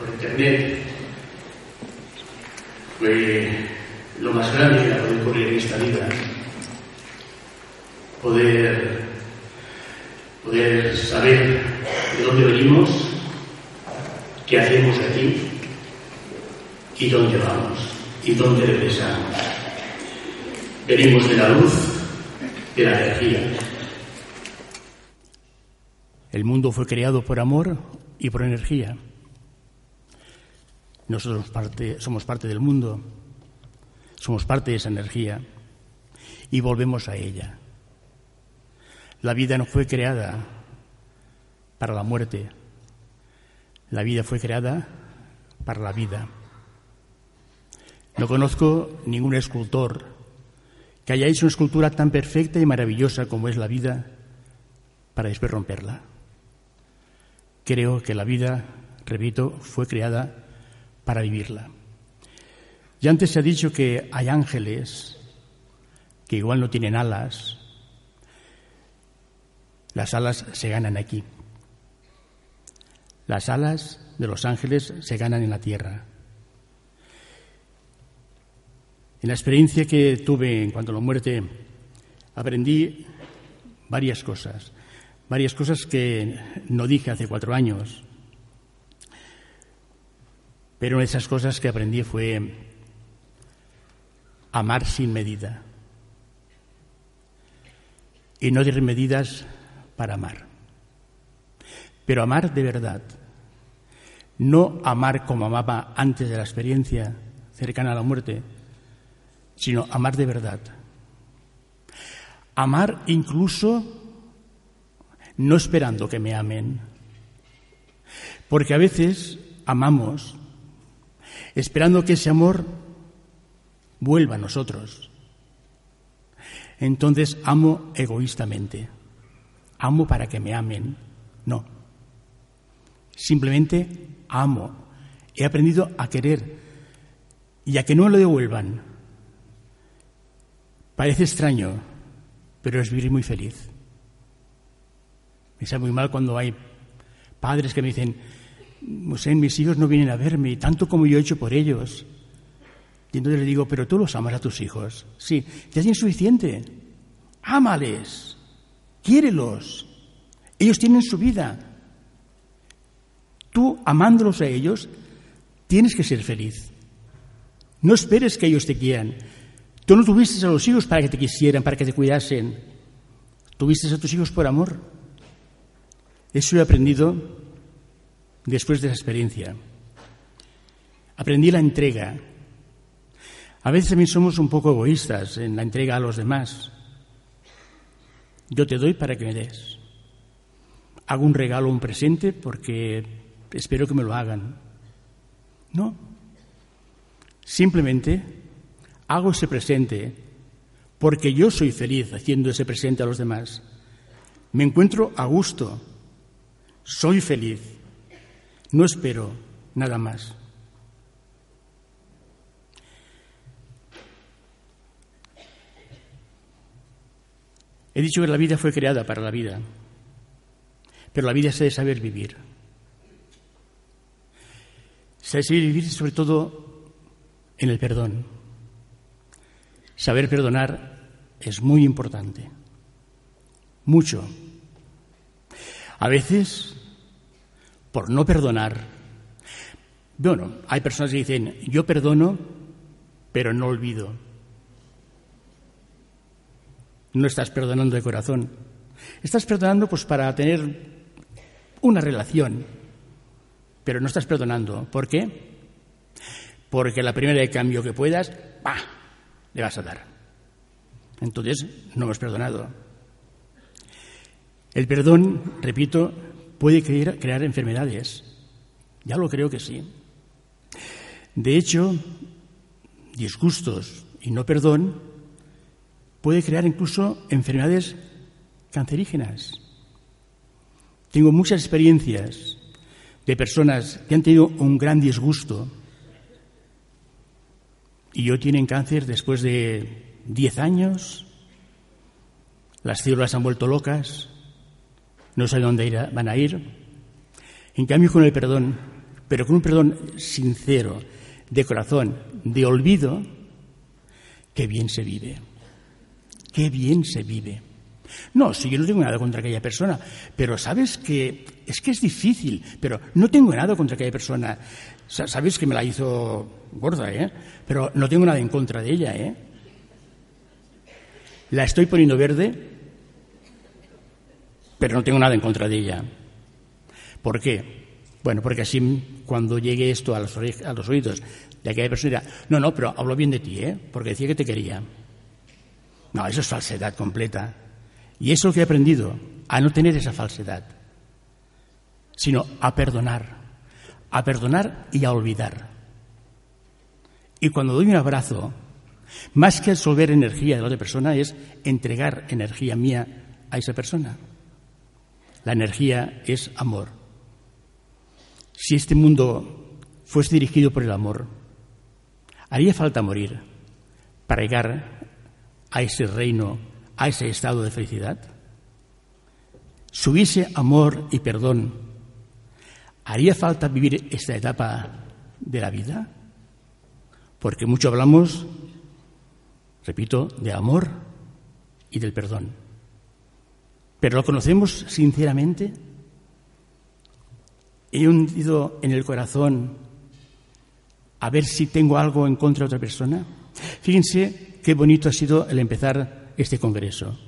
por internet, fue lo más grande que ha podido ocurrir en esta vida. Poder, poder saber de dónde venimos, qué hacemos aquí y dónde vamos y dónde regresamos. Venimos de la luz, de la energía. El mundo fue creado por amor y por energía. Nosotros somos parte del mundo, somos parte de esa energía y volvemos a ella. La vida no fue creada para la muerte, la vida fue creada para la vida. No conozco ningún escultor que haya hecho una escultura tan perfecta y maravillosa como es la vida para después romperla. Creo que la vida, repito, fue creada para vivirla. Ya antes se ha dicho que hay ángeles que igual no tienen alas. Las alas se ganan aquí. Las alas de los ángeles se ganan en la tierra. En la experiencia que tuve en cuanto a la muerte, aprendí varias cosas varias cosas que no dije hace cuatro años. Pero una de esas cosas que aprendí fue amar sin medida. Y no tener medidas para amar. Pero amar de verdad. No amar como amaba antes de la experiencia cercana a la muerte, sino amar de verdad. Amar incluso no esperando que me amen. Porque a veces amamos esperando que ese amor vuelva a nosotros. Entonces amo egoístamente. Amo para que me amen. No. Simplemente amo. He aprendido a querer y a que no lo devuelvan. Parece extraño, pero es vivir muy feliz. Me sabe muy mal cuando hay padres que me dicen, José, mis hijos no vienen a verme, tanto como yo he hecho por ellos. Y entonces le digo, pero tú los amas a tus hijos. Sí, ya es suficiente. Ámales, quiérelos. Ellos tienen su vida. Tú, amándolos a ellos, tienes que ser feliz. No esperes que ellos te quieran. Tú no tuviste a los hijos para que te quisieran, para que te cuidasen. Tuviste a tus hijos por amor. Eso he aprendido después de esa experiencia. Aprendí la entrega. A veces también somos un poco egoístas en la entrega a los demás. Yo te doy para que me des. Hago un regalo, un presente, porque espero que me lo hagan. No. Simplemente hago ese presente porque yo soy feliz haciendo ese presente a los demás. Me encuentro a gusto soy feliz. No espero nada más. He dicho que la vida fue creada para la vida, pero la vida se debe saber vivir. Se debe saber vivir sobre todo en el perdón. Saber perdonar es muy importante, mucho. A veces por no perdonar, Bueno, hay personas que dicen, yo perdono, pero no olvido. No estás perdonando de corazón. Estás perdonando pues para tener una relación, pero no estás perdonando. ¿Por qué? Porque la primera de cambio que puedas, ¡pah! le vas a dar. Entonces, no hemos perdonado. El perdón, repito, puede crear, enfermedades. Ya lo creo que sí. De hecho, disgustos y no perdón puede crear incluso enfermedades cancerígenas. Tengo muchas experiencias de personas que han tenido un gran disgusto y hoy tienen cáncer después de 10 años, las células han vuelto locas, no saben dónde van a ir. En cambio, con el perdón, pero con un perdón sincero, de corazón, de olvido, qué bien se vive. Qué bien se vive. No, si yo no tengo nada contra aquella persona, pero sabes que es que es difícil, pero no tengo nada contra aquella persona. Sabes que me la hizo gorda, ¿eh? Pero no tengo nada en contra de ella, ¿eh? La estoy poniendo verde, pero no tengo nada en contra de ella. ¿Por qué? Bueno, porque así cuando llegue esto a los, oídos de aquella persona dirá, no, no, pero hablo bien de ti, ¿eh? Porque decía que te quería. No, eso es falsedad completa. Y eso es lo que he aprendido, a no tener esa falsedad, sino a perdonar, a perdonar y a olvidar. Y cuando doy un abrazo, más que absorber energía de la otra persona, es entregar energía mía a esa persona. La energía es amor. Si este mundo fuese dirigido por el amor, haría falta morir para llegar a ese reino a ese estado de felicidad? Si hubiese amor y perdón, ¿haría falta vivir esta etapa de la vida? Porque mucho hablamos, repito, de amor y del perdón. ¿Pero lo conocemos sinceramente? ¿He hundido en el corazón a ver si tengo algo en contra de otra persona? Fíjense qué bonito ha sido el empezar este congreso.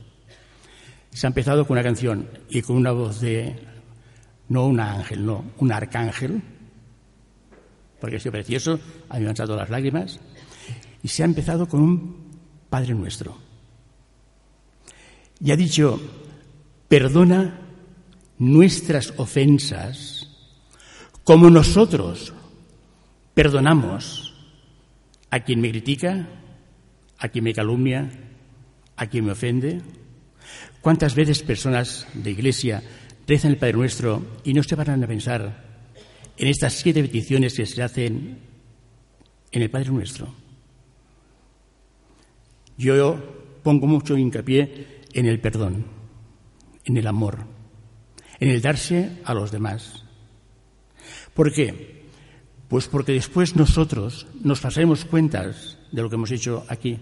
Se ha empezado con una canción y con una voz de, no un ángel, no, un arcángel, porque ha sido precioso, a mí me han saltado las lágrimas, y se ha empezado con un Padre Nuestro. Y ha dicho, perdona nuestras ofensas como nosotros perdonamos a quien me critica, a quien me calumnia, a quien me ofende? ¿Cuántas veces personas de iglesia rezan el Padre Nuestro y no se van a pensar en estas siete peticiones que se hacen en el Padre Nuestro? Yo pongo mucho hincapié en el perdón, en el amor, en el darse a los demás. ¿Por qué? Pues porque después nosotros nos pasaremos cuentas de lo que hemos hecho aquí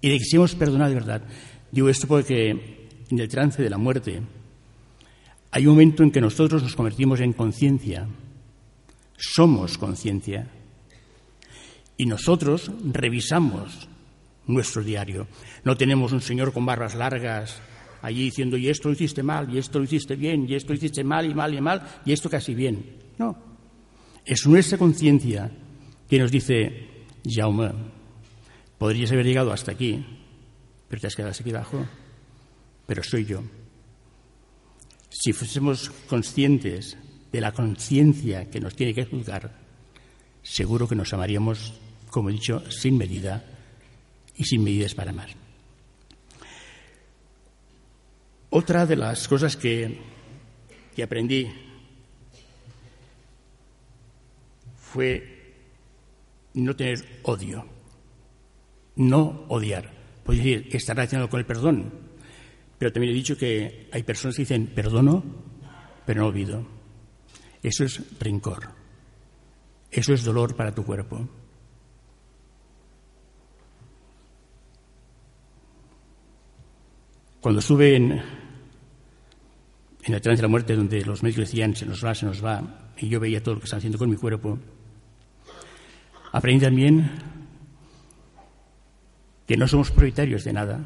y de que si hemos perdonado de verdad. Digo esto porque en el trance de la muerte hay un momento en que nosotros nos convertimos en conciencia, somos conciencia, y nosotros revisamos nuestro diario. No tenemos un señor con barras largas allí diciendo, y esto lo hiciste mal, y esto lo hiciste bien, y esto lo hiciste mal, y mal, y mal, y esto casi bien. No. Es nuestra conciencia que nos dice, Jaume, Podrías haber llegado hasta aquí, pero te has quedado aquí abajo. Pero soy yo. Si fuésemos conscientes de la conciencia que nos tiene que juzgar, seguro que nos amaríamos, como he dicho, sin medida y sin medidas para amar. Otra de las cosas que, que aprendí fue no tener odio no odiar. Puede decir que está relacionado con el perdón, pero también he dicho que hay personas que dicen perdono, pero no olvido. Eso es rencor. Eso es dolor para tu cuerpo. Cuando estuve en, en el trance de la muerte, donde los médicos decían se nos va, se nos va, y yo veía todo lo que están haciendo con mi cuerpo, Aprendí también que no somos propietarios de nada,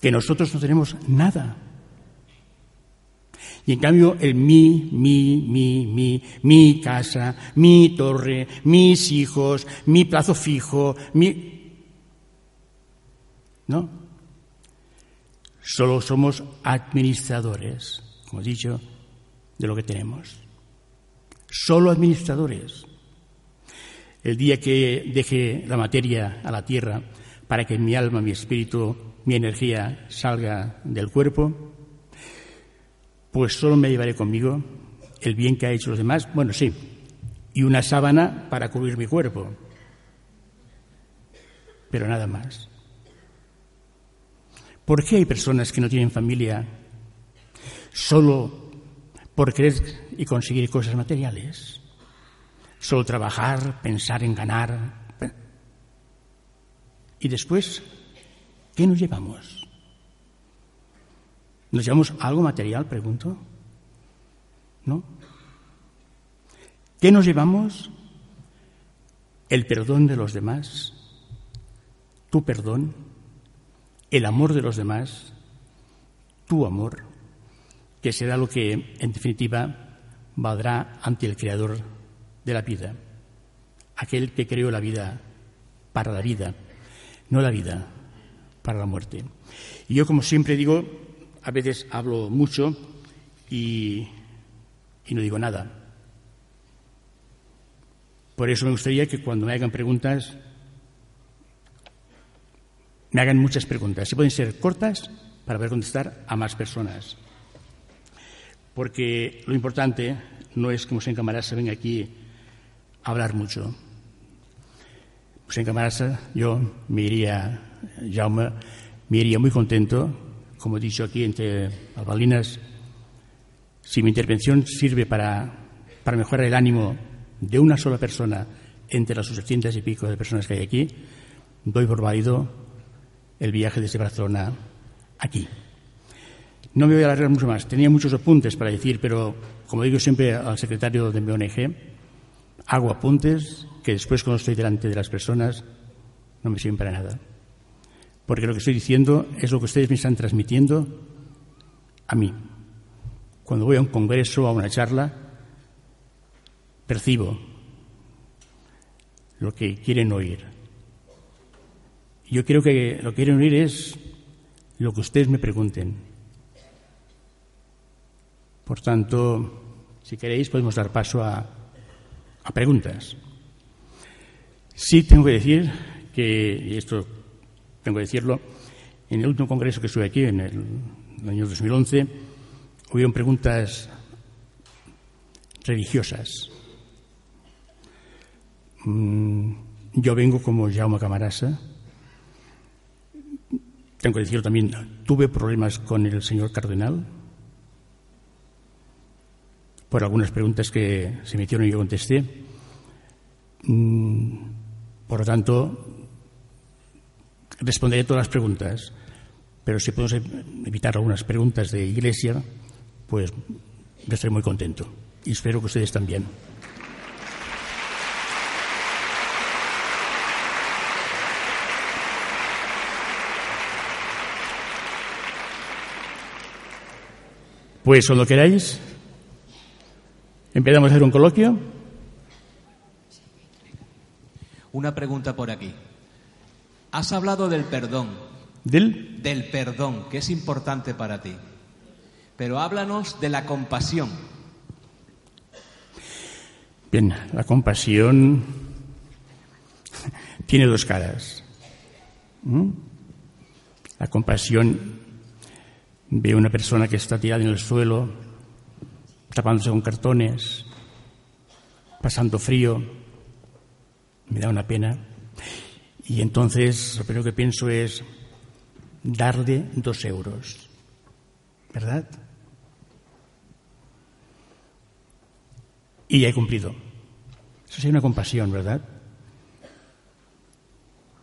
que nosotros no tenemos nada. Y en cambio el mi, mi, mi, mi, mi casa, mi torre, mis hijos, mi plazo fijo, mi... ¿No? Solo somos administradores, como he dicho, de lo que tenemos. Solo administradores. El día que deje la materia a la tierra para que mi alma, mi espíritu, mi energía salga del cuerpo, pues solo me llevaré conmigo el bien que ha hecho los demás, bueno, sí, y una sábana para cubrir mi cuerpo, pero nada más. ¿Por qué hay personas que no tienen familia solo por querer y conseguir cosas materiales? Solo trabajar, pensar en ganar. Y después, ¿qué nos llevamos? ¿Nos llevamos algo material, pregunto? ¿No? ¿Qué nos llevamos? El perdón de los demás, tu perdón, el amor de los demás, tu amor, que será lo que, en definitiva, valdrá ante el Creador de la vida, aquel que creó la vida para la vida, no la vida para la muerte. Y yo, como siempre digo, a veces hablo mucho y, no digo nada. Por eso me gustaría que cuando me hagan preguntas, me hagan muchas preguntas. Si pueden ser cortas para poder contestar a más personas. Porque lo importante no es que Mosén Camarasa venga aquí a hablar mucho. Mosén Camarasa, yo me iría, Jaume, me iría muy contento como he dicho aquí entre albalinas, si mi intervención sirve para, para mejorar el ánimo de una sola persona entre las 800 y pico de personas que hay aquí, doy por válido el viaje desde Barcelona aquí. No me voy a alargar mucho más. Tenía muchos apuntes para decir, pero como digo siempre al secretario de mi ONG, hago apuntes que después cuando estoy delante de las personas no me sirven para nada porque lo que estoy diciendo es lo que ustedes me están transmitiendo a mí. Cuando voy a un congreso, a una charla, percibo lo que quieren oír. Yo creo que lo que quieren oír es lo que ustedes me pregunten. Por tanto, si queréis, podemos dar paso a, preguntas. Sí tengo que decir que, y esto tengo que decirlo, en el último congreso que estuve aquí, en el, año 2011, hubieron preguntas religiosas. Mm, yo vengo como Jaume Camarasa. Tengo que decirlo también, tuve problemas con el señor cardenal por algunas preguntas que se me hicieron y yo contesté. Mm, por lo tanto, responderé todas las preguntas, pero si podemos evitar algunas preguntas de iglesia, pues estaré muy contento. Y espero que ustedes también. Pues cuando queráis, empezamos a hacer un coloquio. Una pregunta por aquí. Has hablado del perdón. ¿Del? Del perdón, que es importante para ti. Pero háblanos de la compasión. Bien, la compasión tiene dos caras. ¿Mm? La compasión ve a una persona que está tirada en el suelo, tapándose con cartones, pasando frío, me da una pena. Y entonces lo primero que pienso es darle dos euros, ¿verdad? Y ya he cumplido. Eso sí, una compasión, ¿verdad?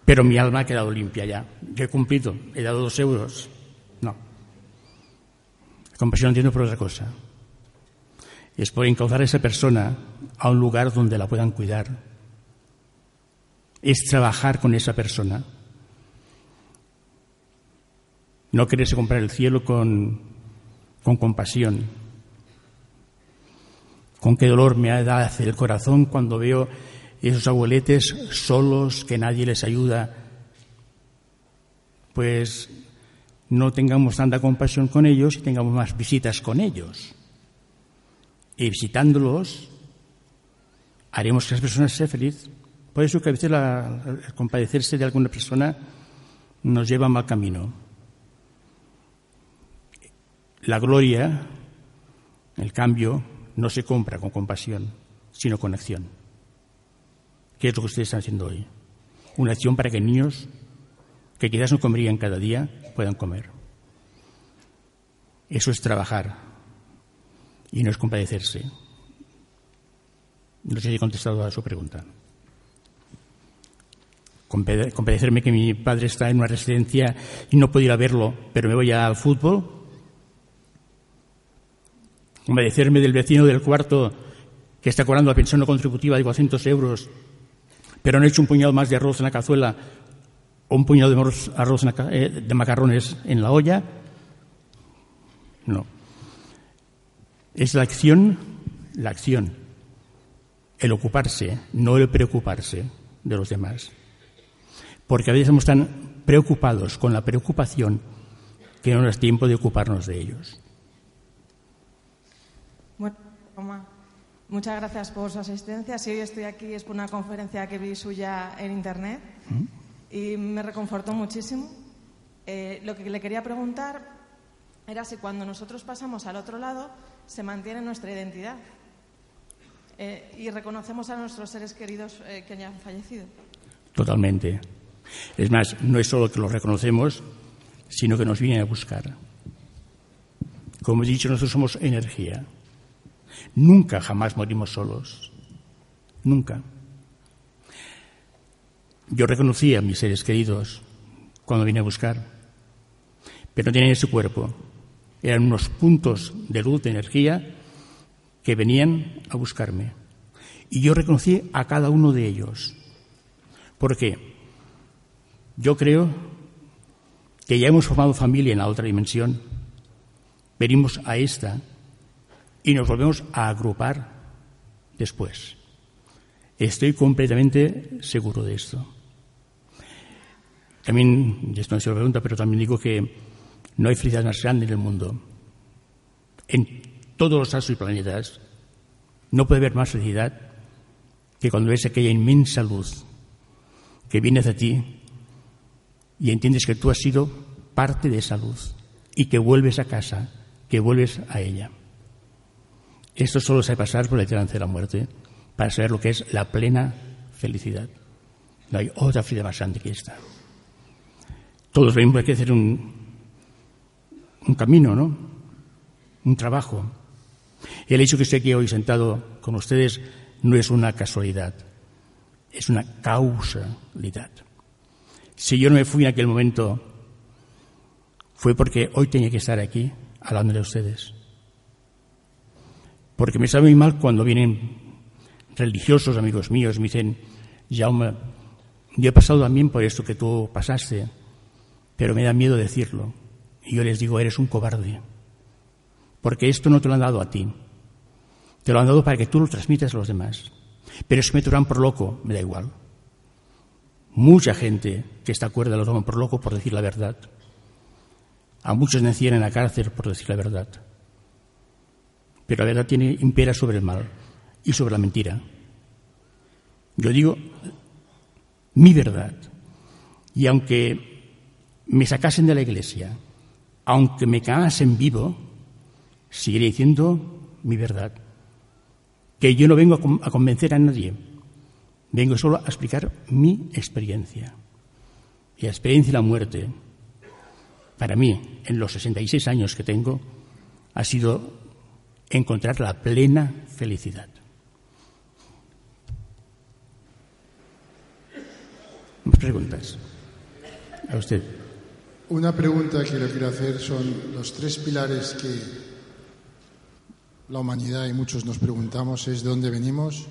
Pero mi alma ha quedado limpia ya. Yo he cumplido, he dado dos euros. Compasión entiendo por otra cosa. es por encauzar a esa persona a un lugar donde la puedan cuidar. Es trabajar con esa persona. No quererse comprar el cielo con, con compasión. Con qué dolor me ha dado el corazón cuando veo esos abueletes solos, que nadie les ayuda. Pues no tengamos tanta compasión con ellos y tengamos más visitas con ellos. Y visitándolos, haremos que las personas sean felices. Por eso que a veces la, compadecerse de alguna persona nos lleva a mal camino. La gloria, el cambio, no se compra con compasión, sino con acción. ¿Qué es lo que ustedes están haciendo hoy? Una acción para que niños que quizás no comerían cada día puedan comer. Eso es trabajar y no es compadecerse. No sé si he contestado a su pregunta. Compadecerme que mi padre está en una residencia y no puedo ir a verlo, pero me voy al fútbol compadecerme del vecino del cuarto que está cobrando la pensión no contributiva de 400 euros, pero no ha hecho un puñado más de arroz en la cazuela o un puñado de arroz eh, de macarrones en la olla. No. Es la acción, la acción, el ocuparse, no el preocuparse de los demás. Porque a veces estamos tan preocupados con la preocupación que no nos es tiempo de ocuparnos de ellos. Bueno, muchas gracias por su asistencia. Si hoy estoy aquí es por una conferencia que vi suya en Internet y me reconfortó muchísimo. Eh, lo que le quería preguntar era si cuando nosotros pasamos al otro lado se mantiene nuestra identidad eh, y reconocemos a nuestros seres queridos eh, que hayan fallecido. Totalmente. Es más, no es solo que los reconocemos, sino que nos vienen a buscar. Como he dicho, nosotros somos energía. Nunca, jamás morimos solos. Nunca. Yo reconocí a mis seres queridos cuando vine a buscar, pero no tenían ese cuerpo. Eran unos puntos de luz, de energía, que venían a buscarme. Y yo reconocí a cada uno de ellos. ¿Por qué? Yo creo que ya hemos formado familia en la otra dimensión. Venimos a esta y nos volvemos a agrupar después. Estoy completamente seguro de esto. También, esto no es una pregunta, pero también digo que no hay felicidad más grande en el mundo. En todos los astros y planetas no puede haber más felicidad que cuando ves aquella inmensa luz que viene hacia ti y entiendes que tú has sido parte de esa luz y que vuelves a casa, que vuelves a ella. Esto solo se pasar por la esperanza de la muerte para saber lo que es la plena felicidad. No hay otra felicidad más grande que esta. Todos venimos que hacer un, un camino, ¿no? Un trabajo. El hecho que esté aquí hoy sentado con ustedes no es una casualidad, es una causalidad. Si yo no me fui en aquel momento, fue porque hoy tenía que estar aquí hablando de ustedes. Porque me sabe muy mal cuando vienen religiosos, amigos míos, me dicen, Jaume, yo he pasado también por esto que tú pasaste, pero me da miedo decirlo. Y yo les digo, eres un cobarde, porque esto no te lo han dado a ti, te lo han dado para que tú lo transmitas a los demás. Pero es que me toman por loco, me da igual. Mucha gente que está cuerda lo toman por loco por decir la verdad. A muchos me en la cárcel por decir la verdad. Pero la verdad tiene, impera sobre el mal y sobre la mentira. Yo digo mi verdad. Y aunque me sacasen de la iglesia, aunque me cagasen vivo, seguiré diciendo mi verdad. Que yo no vengo a convencer a nadie, vengo solo a explicar mi experiencia. Y la experiencia de la muerte, para mí, en los 66 años que tengo, ha sido encontrar la plena felicidad. ¿Más preguntas? A usted. Una pregunta que le quiero hacer son los tres pilares que la humanidad y muchos nos preguntamos es de dónde venimos,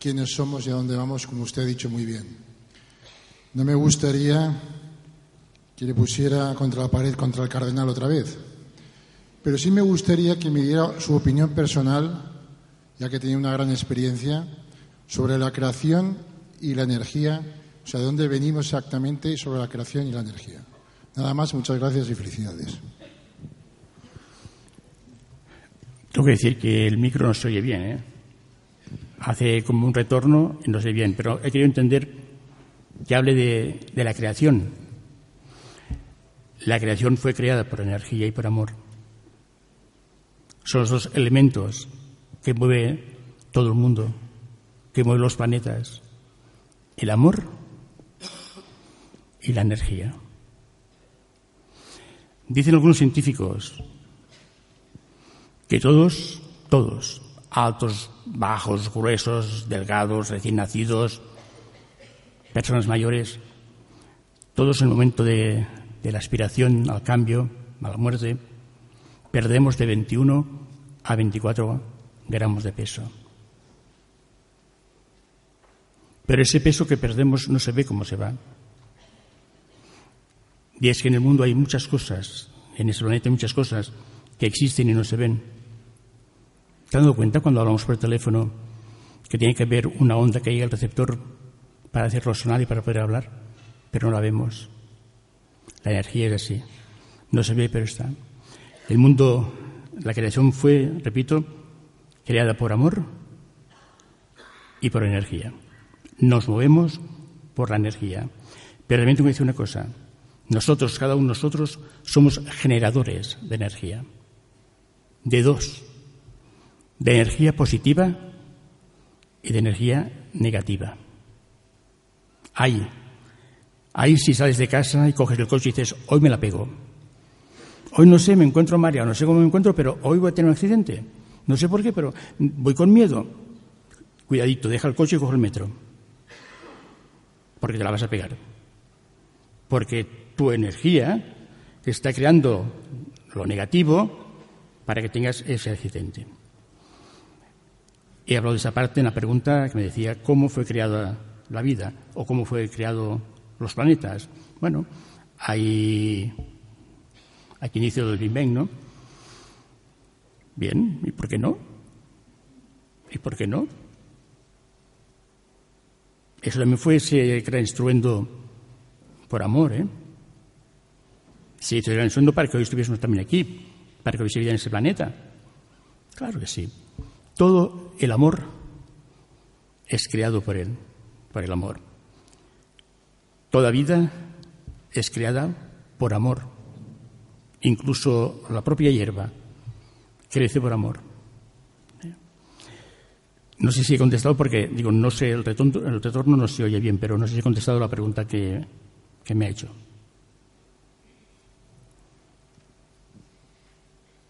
quiénes somos y a dónde vamos, como usted ha dicho muy bien. No me gustaría que le pusiera contra la pared contra el cardenal otra vez, pero sí me gustaría que me diera su opinión personal, ya que tenía una gran experiencia, sobre la creación y la energía, o sea, de dónde venimos exactamente sobre la creación y la energía. Nada más, muchas gracias y felicidades. Tengo que decir que el micro no se oye bien, ¿eh? Hace como un retorno y no se oye bien, pero he querido entender que hable de, de la creación. La creación fue creada por energía y por amor. Son los dos elementos que mueve todo el mundo, que mueve los planetas. El amor y la energía. Dicen algunos científicos que todos, todos, altos, bajos, gruesos, delgados, recién nacidos, personas mayores, todos en el momento de, la aspiración al cambio, a la muerte, perdemos de 21 a 24 gramos de peso. Pero ese peso que perdemos no se ve cómo se va. Y es que en el mundo hay muchas cosas, en ese planeta hay muchas cosas que existen y no se ven. ¿Te has dado cuenta cuando hablamos por teléfono que tiene que haber una onda que llegue al receptor para hacerlo sonar y para poder hablar? Pero no la vemos. La energía es así. No se ve, pero está. El mundo, la creación fue, repito, creada por amor y por energía. Nos movemos por la energía. Pero también tengo que decir una cosa. Nosotros, cada uno de nosotros, somos generadores de energía. De dos. De energía positiva y de energía negativa. Ahí. Ahí si sales de casa y coges el coche y dices, hoy me la pego. Hoy no sé, me encuentro María, no sé cómo me encuentro, pero hoy voy a tener un accidente. No sé por qué, pero voy con miedo. Cuidadito, deja el coche y coge el metro. Porque te la vas a pegar. Porque tu energía está creando lo negativo para que tengas ese accidente. He hablado de esa parte en la pregunta que me decía cómo fue creada la vida o cómo fue creado los planetas. Bueno, hay aquí inicio del Big ¿no? Bien, ¿y por qué no? ¿Y por qué no? Eso también fue ese gran instrumento por amor, ¿eh? Si estuvieran en sueño para que hoy estuviésemos también aquí, para que hoy se en ese planeta. Claro que sí. Todo el amor es creado por él, por el amor. Toda vida es creada por amor. Incluso la propia hierba crece por amor. No sé si he contestado porque, digo, no sé, el retorno, el retorno no se oye bien, pero no sé si he contestado la pregunta que, que me ha hecho.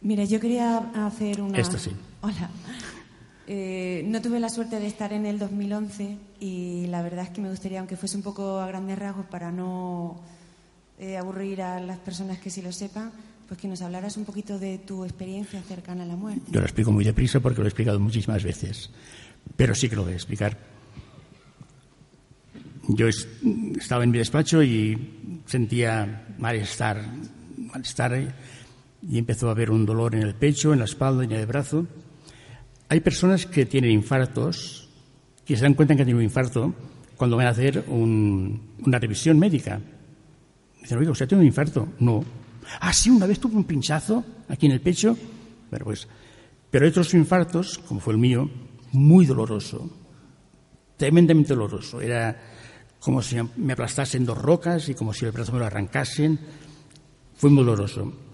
Mira, yo quería hacer una. Esta sí. Hola. Eh, no tuve la suerte de estar en el 2011 y la verdad es que me gustaría, aunque fuese un poco a grandes rasgos, para no eh, aburrir a las personas que sí lo sepan, pues que nos hablaras un poquito de tu experiencia cercana a la muerte. Yo lo explico muy deprisa porque lo he explicado muchísimas veces, pero sí que lo voy a explicar. Yo estaba en mi despacho y sentía malestar, malestar y empezó a haber un dolor en el pecho, en la espalda y en el brazo. Hay personas que tienen infartos, que se dan cuenta que tienen un infarto cuando van a hacer una revisión médica. Dicen, oiga, ¿usted tiene un infarto? No. Ah, sí, una vez tuve un pinchazo aquí en el pecho. Pero pues, pero hay otros infartos, como fue el mío, muy doloroso, tremendamente doloroso. Era como si me aplastasen dos rocas y como si el brazo me lo arrancasen. Fue muy doloroso.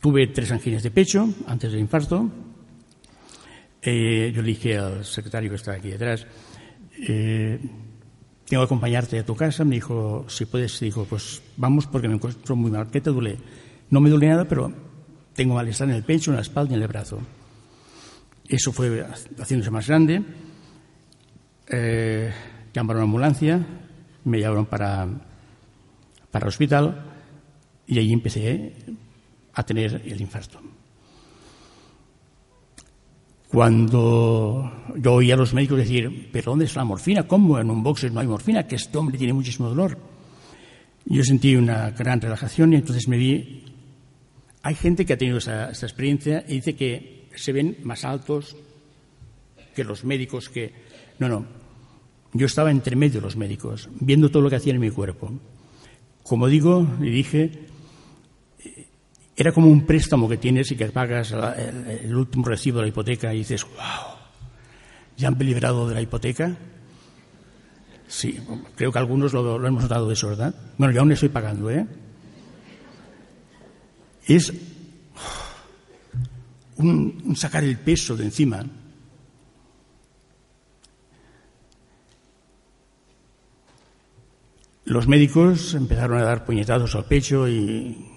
Tuve tres anginas de pecho antes del infarto. Eh, yo le dije al secretario que está aquí detrás, eh, tengo que acompañarte a tu casa. Me dijo, si puedes, dijo, pues vamos porque me encuentro muy mal. ¿Qué te duele? No me duele nada, pero tengo malestar en el pecho, en la espalda y en el brazo. Eso fue haciéndose más grande. Eh, llamaron a una ambulancia, me llevaron para, para el hospital y allí empecé a tener el infarto. Cuando yo oía a los médicos decir, ¿pero dónde está la morfina? ¿Cómo en un boxer no hay morfina? Que este hombre tiene muchísimo dolor. Yo sentí una gran relajación y entonces me vi. Hay gente que ha tenido esa experiencia y dice que se ven más altos que los médicos que. No, no. Yo estaba entre medio de los médicos, viendo todo lo que hacían en mi cuerpo. Como digo, y dije, era como un préstamo que tienes y que pagas el, último recibo de la hipoteca y dices, wow, ¿ya han liberado de la hipoteca? Sí, creo que algunos lo, hemos notado de eso, ¿verdad? Bueno, yo aún estoy pagando, ¿eh? Es un sacar el peso de encima. Los médicos empezaron a dar puñetazos al pecho y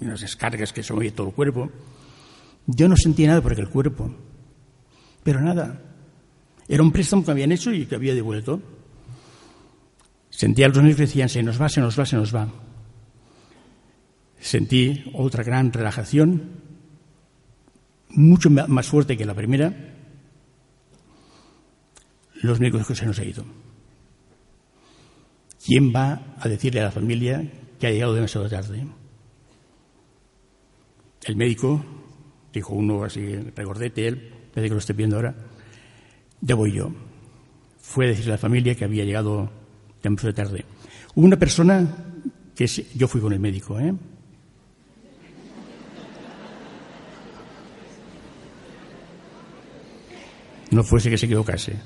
unas descargas que se movía todo el cuerpo. Yo no sentía nada porque el cuerpo, pero nada. Era un préstamo que habían hecho y que había devuelto. Sentía los médicos que decían, se nos va, se nos va, se nos va. Sentí otra gran relajación, mucho más fuerte que la primera. Los médicos que se nos ha ido. ¿Quién va a decirle a la familia que ha llegado demasiado tarde? El médico, dijo uno así, recordete él, parece que lo estoy viendo ahora, ya voy yo. Fue a decirle a la familia que había llegado demasiado tarde. Hubo una persona que yo fui con el médico, ¿eh? No fuese que se equivocase.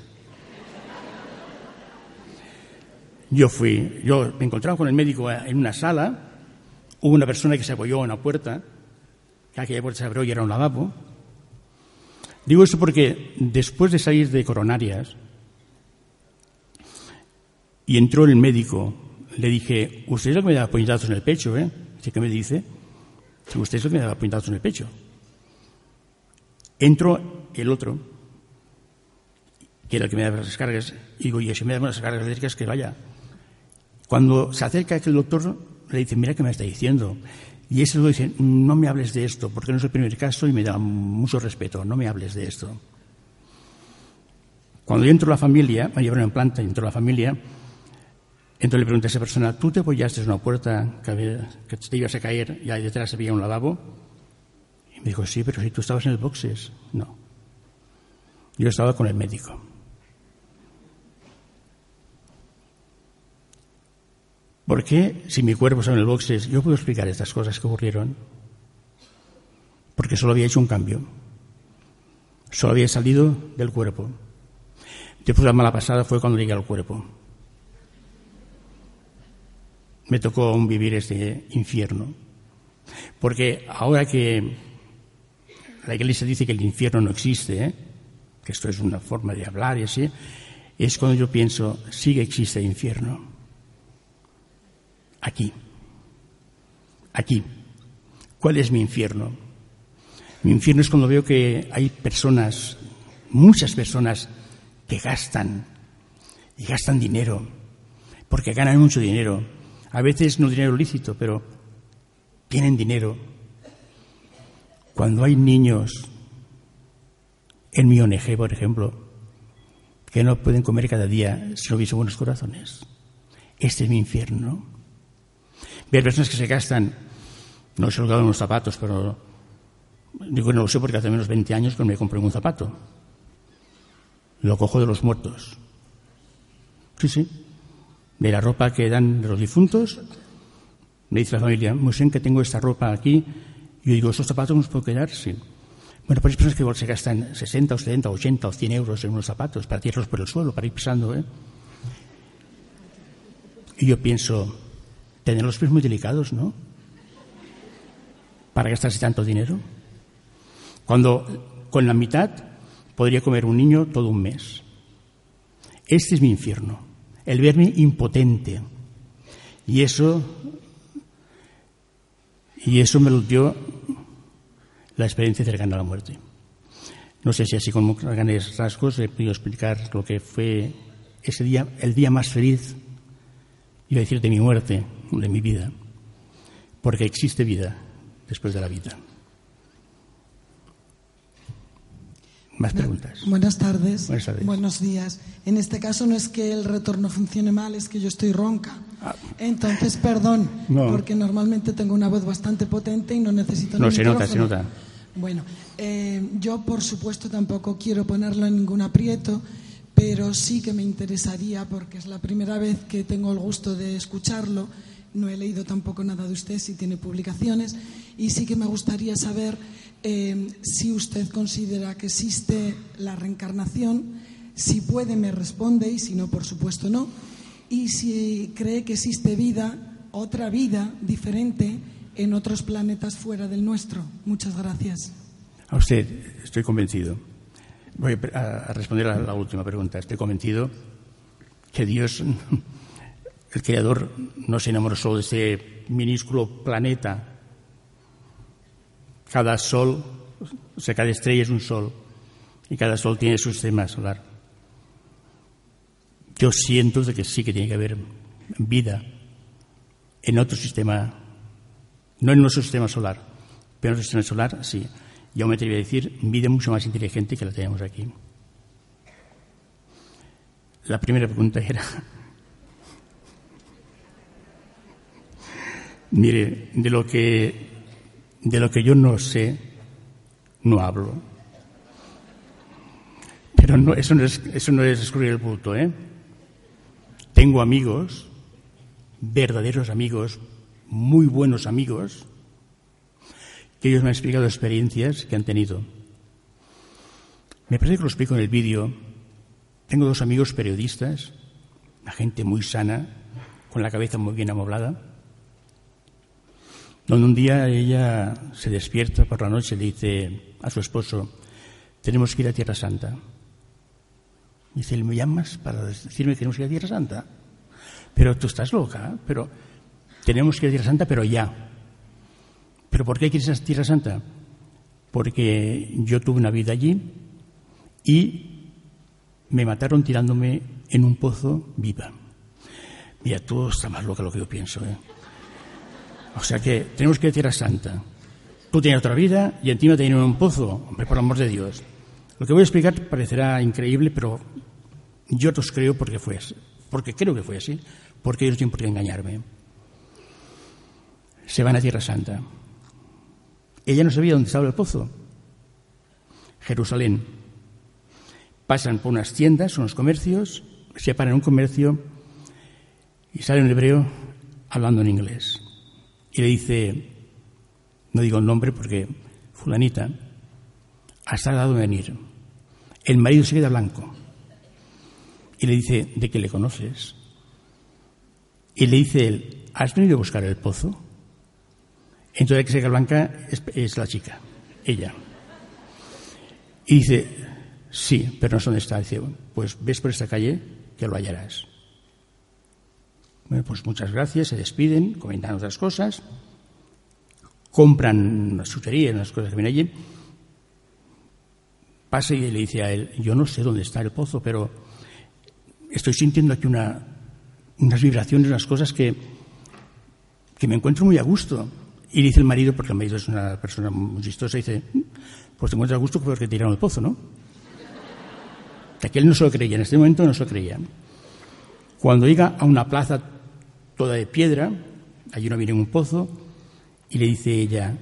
Yo fui, yo me encontraba con el médico en una sala, hubo una persona que se apoyó en la puerta, que aquella puerta se abrió y era un lavabo. Digo eso porque después de salir de coronarias y entró el médico, le dije, usted es lo que me da puñetazos en el pecho, ¿eh? ¿Qué me dice? Usted es lo que me da puñetazos en el pecho. Entró el otro, que era el que me daba las descargas, y digo, y si me da las descargas eléctricas, que vaya. Cuando se acerca aquel doctor, le dice, mira qué me está diciendo. Y ese lo dice, no me hables de esto, porque no es el primer caso y me da mucho respeto, no me hables de esto. Cuando yo entro a la familia, me llevaron en planta, entro a la familia, entonces le pregunté a esa persona, ¿tú te apoyaste en una puerta que, que te ibas a caer y ahí detrás había un lavabo? Y me dijo, sí, pero si tú estabas en el boxes. No. Yo estaba con el médico. ¿Por qué, si mi cuerpo está en el boxes, yo puedo explicar estas cosas que ocurrieron? Porque solo había hecho un cambio. Solo había salido del cuerpo. Después la mala pasada fue cuando llegué al cuerpo. Me tocó aún vivir este infierno. Porque ahora que la Iglesia dice que el infierno no existe, ¿eh? que esto es una forma de hablar y así, es cuando yo pienso, sí que existe el infierno aquí. Aquí. ¿Cuál es mi infierno? Mi infierno es cuando veo que hay personas, muchas personas, que gastan y gastan dinero, porque ganan mucho dinero. A veces no dinero lícito, pero tienen dinero. Cuando hay niños en mi ONG, por ejemplo, que no pueden comer cada día si no hubiese buenos corazones. Este es mi infierno. Ver personas que se gastan, no sé lo los zapatos, pero digo no lo sé porque hace menos 20 años que me compré un zapato. Lo cojo de los muertos. Sí, sí. De la ropa que dan de los difuntos, me dice la familia, muy bien que tengo esta ropa aquí. Y yo digo, ¿estos zapatos nos puedo quedar? Sí. Bueno, pues hay personas que se gastan 60 o 70 80 o 100 euros en unos zapatos para tirarlos por el suelo, para ir pisando, ¿eh? Y yo pienso, tener los pies muy delicados, ¿no? Para gastarse tanto dinero. Cuando con la mitad podría comer un niño todo un mes. Este es mi infierno, el verme impotente. Y eso, y eso me lo dio la experiencia cercana a la muerte. No sé si así con grandes rasgos he podido explicar lo que fue ese día, el día más feliz, iba a decir de mi muerte, de mi vida, porque existe vida después de la vida. Más preguntas. Buenas tardes. Buenas tardes. Buenos días. En este caso no es que el retorno funcione mal, es que yo estoy ronca. Entonces, perdón, Ah. No. porque normalmente tengo una voz bastante potente y no necesito No, se nota, se micrófono. nota. Bueno, eh, yo por supuesto tampoco quiero ponerlo en ningún aprieto, pero sí que me interesaría, porque es la primera vez que tengo el gusto de escucharlo, no he leído tampoco nada de usted, si tiene publicaciones, y sí que me gustaría saber eh, si usted considera que existe la reencarnación, si puede me responde y si no, por supuesto no, y si cree que existe vida, otra vida diferente en otros planetas fuera del nuestro. Muchas gracias. A usted, estoy convencido. Voy a responder a la última pregunta. Estoy convencido que Dios, el Creador, no se enamoró solo de ese minúsculo planeta. Cada sol, o sea, cada estrella es un sol y cada sol tiene su sistema solar. Yo siento de que sí que tiene que haber vida en otro sistema, no en nuestro sistema solar, pero en nuestro sistema solar sí. Yo me atrevería a decir vida mucho más inteligente que la tenemos aquí. La primera pregunta era, mire, de lo que de lo que yo no sé, no hablo. Pero no, eso, no es, eso no es escurrir el bulto, ¿eh? Tengo amigos, verdaderos amigos, muy buenos amigos, que ellos me han explicado experiencias que han tenido. Me parece que lo explico en el vídeo. Tengo dos amigos periodistas, una gente muy sana, con la cabeza muy bien amoblada, donde un día ella se despierta por la noche y dice a su esposo, tenemos que ir a Tierra Santa. Dice, ¿me llamas para decirme que tenemos que ir a Tierra Santa? Pero tú estás loca, pero tenemos que ir a Tierra Santa, pero ya. ¿Pero por qué quieres ir a Tierra Santa? Porque yo tuve una vida allí y me mataron tirándome en un pozo viva. Mira, tú estás más loca de lo que yo pienso. ¿eh? O sea que tenemos que ir a Tierra Santa. Tú tienes otra vida y encima te un pozo. Hombre, por amor de Dios. Lo que voy a explicar parecerá increíble, pero yo os creo porque fue así. Porque creo que fue así. Porque ellos tienen por qué engañarme. Se van a Tierra Santa. Ella no sabía dónde estaba el pozo. Jerusalén. Pasan por unas tiendas, unos comercios, se paran en un comercio y sale un hebreo hablando en inglés. Y le dice, no digo el nombre porque fulanita, has tardado en venir. El marido se queda blanco. Y le dice, ¿de qué le conoces? Y le dice él, ¿has venido a buscar el pozo? Entonces la que se queda blanca es, la chica, ella. Y dice, sí, pero no sé dónde está. Dice, pues ves por esta calle que lo hallarás. Bueno, pues muchas gracias, se despiden, comentan otras cosas, compran una chuchería, unas cosas que vienen allí. Pasa y le dice a él, yo no sé dónde está el pozo, pero estoy sintiendo aquí una, unas vibraciones, unas cosas que, que me encuentro muy a gusto. Y dice el marido, porque el marido es una persona muy chistosa, dice, pues te encuentras a gusto porque tiraron el pozo, ¿no? Que aquel no se lo creía, en este momento no se lo creía. Cuando llega a una plaza toda de piedra, allí no viene un pozo, y le dice ella,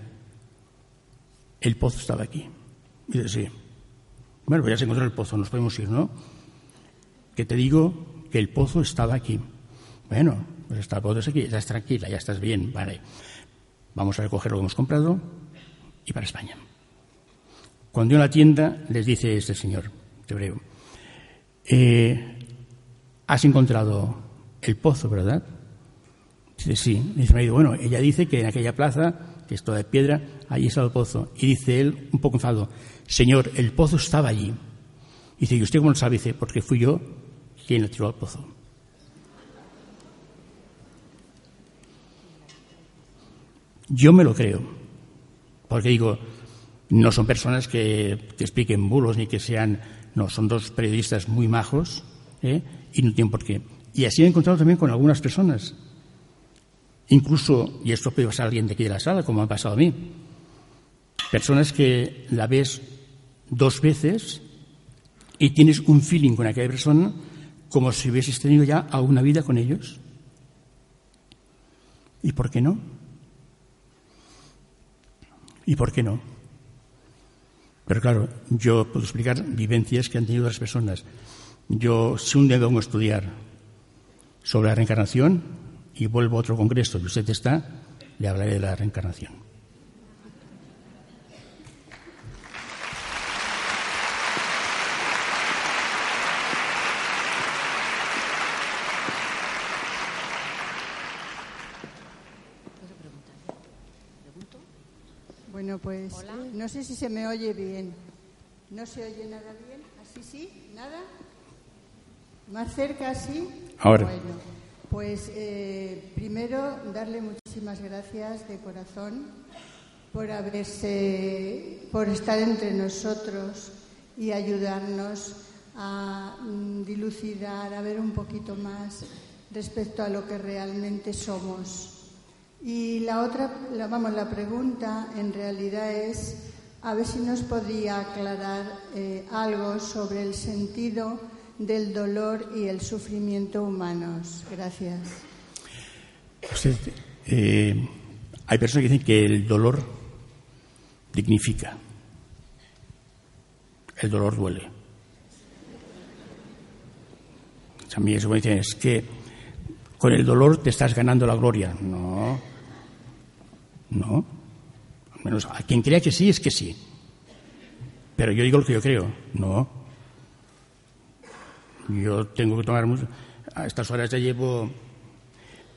el pozo estaba aquí. Y dice, sí. Bueno, pues ya se encontró el pozo, nos podemos ir, ¿no? Que te digo que el pozo estaba aquí. Bueno, pues está el pozo aquí, ya estás tranquila, ya estás bien, vale. Vamos a recoger lo que hemos comprado y para España. Cuando en la tienda les dice este señor, te hebreo, eh, has encontrado el pozo, ¿verdad? Dice, sí. Dice, marido, bueno, ella dice que en aquella plaza, que es toda de piedra, allí está el pozo. Y dice él, un poco enfadado, señor, el pozo estaba allí. Dice, ¿y usted cómo lo sabe? Dice, porque fui yo quien le tiró al pozo. Yo me lo creo, porque digo, no son personas que, que expliquen bulos ni que sean, no, son dos periodistas muy majos ¿eh? y no tienen por qué. Y así he encontrado también con algunas personas, incluso, y esto puede pasar a alguien de aquí de la sala, como ha pasado a mí, personas que la ves dos veces y tienes un feeling con aquella persona como si hubieses tenido ya alguna vida con ellos. ¿Y por qué no? ¿Y por qué no? Pero claro, yo puedo explicar vivencias que han tenido las personas. Yo, si un día vengo a estudiar sobre la reencarnación y vuelvo a otro congreso y usted está, le hablaré de la reencarnación. Bueno, pues no sé si se me oye bien. ¿No se oye nada bien? ¿Así sí? ¿Nada? ¿Más cerca sí? Ahora. Bueno, pues eh, primero darle muchísimas gracias de corazón por haberse, por estar entre nosotros y ayudarnos a mm, dilucidar, a ver un poquito más respecto a lo que realmente somos. Y la otra, la, vamos, la pregunta en realidad es a ver si nos podía aclarar eh, algo sobre el sentido del dolor y el sufrimiento humanos. Gracias. Eh, hay personas que dicen que el dolor dignifica. El dolor duele. A mí eso me dicen es que con el dolor te estás ganando la gloria. No. No. Al menos a quien crea que sí es que sí. Pero yo digo lo que yo creo. No. Yo tengo que tomar. A estas horas ya llevo